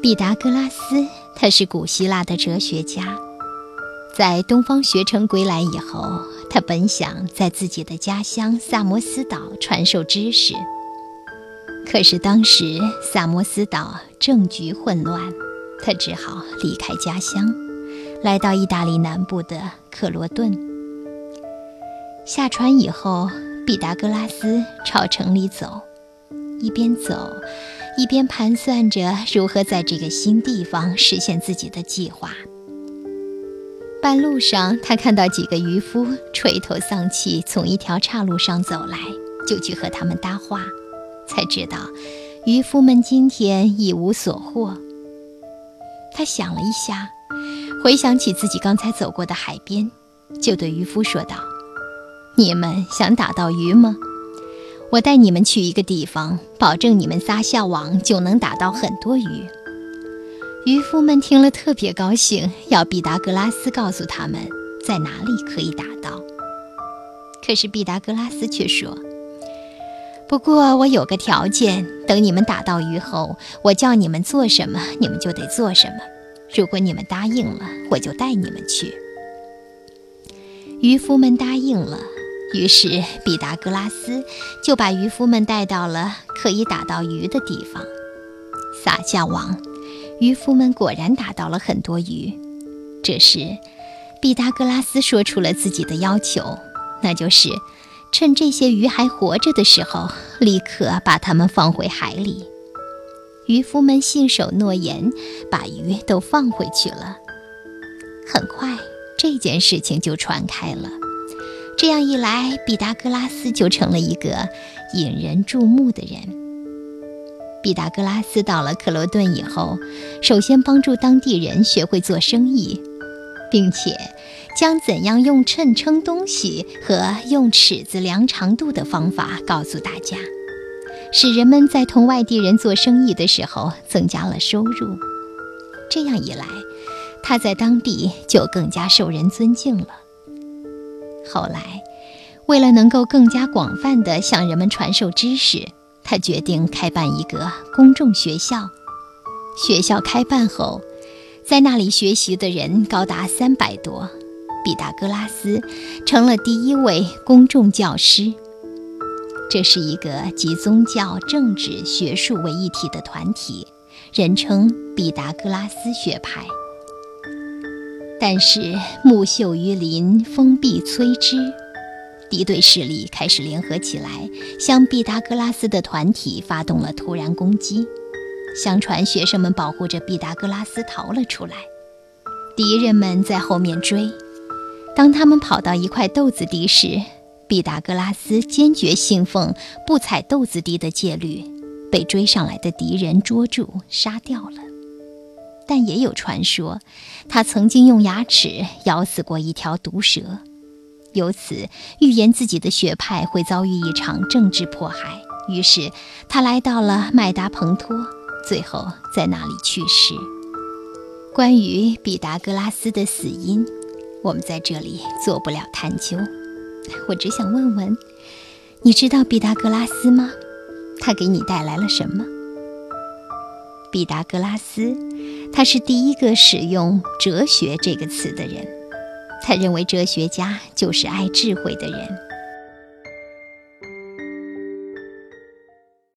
毕达哥拉斯，他是古希腊的哲学家，在东方学成归来以后，他本想在自己的家乡萨摩斯岛传授知识。可是当时萨摩斯岛政局混乱，他只好离开家乡，来到意大利南部的克罗顿。下船以后，毕达哥拉斯朝城里走，一边走。一边盘算着如何在这个新地方实现自己的计划。半路上，他看到几个渔夫垂头丧气从一条岔路上走来，就去和他们搭话，才知道渔夫们今天一无所获。他想了一下，回想起自己刚才走过的海边，就对渔夫说道：“你们想打到鱼吗？”我带你们去一个地方，保证你们撒下网就能打到很多鱼。渔夫们听了特别高兴，要毕达哥拉斯告诉他们在哪里可以打到。可是毕达哥拉斯却说：“不过我有个条件，等你们打到鱼后，我叫你们做什么，你们就得做什么。如果你们答应了，我就带你们去。”渔夫们答应了。于是，毕达哥拉斯就把渔夫们带到了可以打到鱼的地方，撒下网。渔夫们果然打到了很多鱼。这时，毕达哥拉斯说出了自己的要求，那就是趁这些鱼还活着的时候，立刻把它们放回海里。渔夫们信守诺言，把鱼都放回去了。很快，这件事情就传开了。这样一来，毕达哥拉斯就成了一个引人注目的人。毕达哥拉斯到了克罗顿以后，首先帮助当地人学会做生意，并且将怎样用秤称东西和用尺子量长度的方法告诉大家，使人们在同外地人做生意的时候增加了收入。这样一来，他在当地就更加受人尊敬了。后来，为了能够更加广泛地向人们传授知识，他决定开办一个公众学校。学校开办后，在那里学习的人高达三百多。毕达哥拉斯成了第一位公众教师。这是一个集宗教、政治、学术为一体的团体，人称毕达哥拉斯学派。但是木秀于林，风必摧之。敌对势力开始联合起来，向毕达哥拉斯的团体发动了突然攻击。相传学生们保护着毕达哥拉斯逃了出来，敌人们在后面追。当他们跑到一块豆子地时，毕达哥拉斯坚决信奉不踩豆子地的戒律，被追上来的敌人捉住杀掉了。但也有传说，他曾经用牙齿咬死过一条毒蛇，由此预言自己的学派会遭遇一场政治迫害。于是他来到了麦达蓬托，最后在那里去世。关于毕达哥拉斯的死因，我们在这里做不了探究。我只想问问，你知道毕达哥拉斯吗？他给你带来了什么？毕达哥拉斯，他是第一个使用“哲学”这个词的人。他认为哲学家就是爱智慧的人。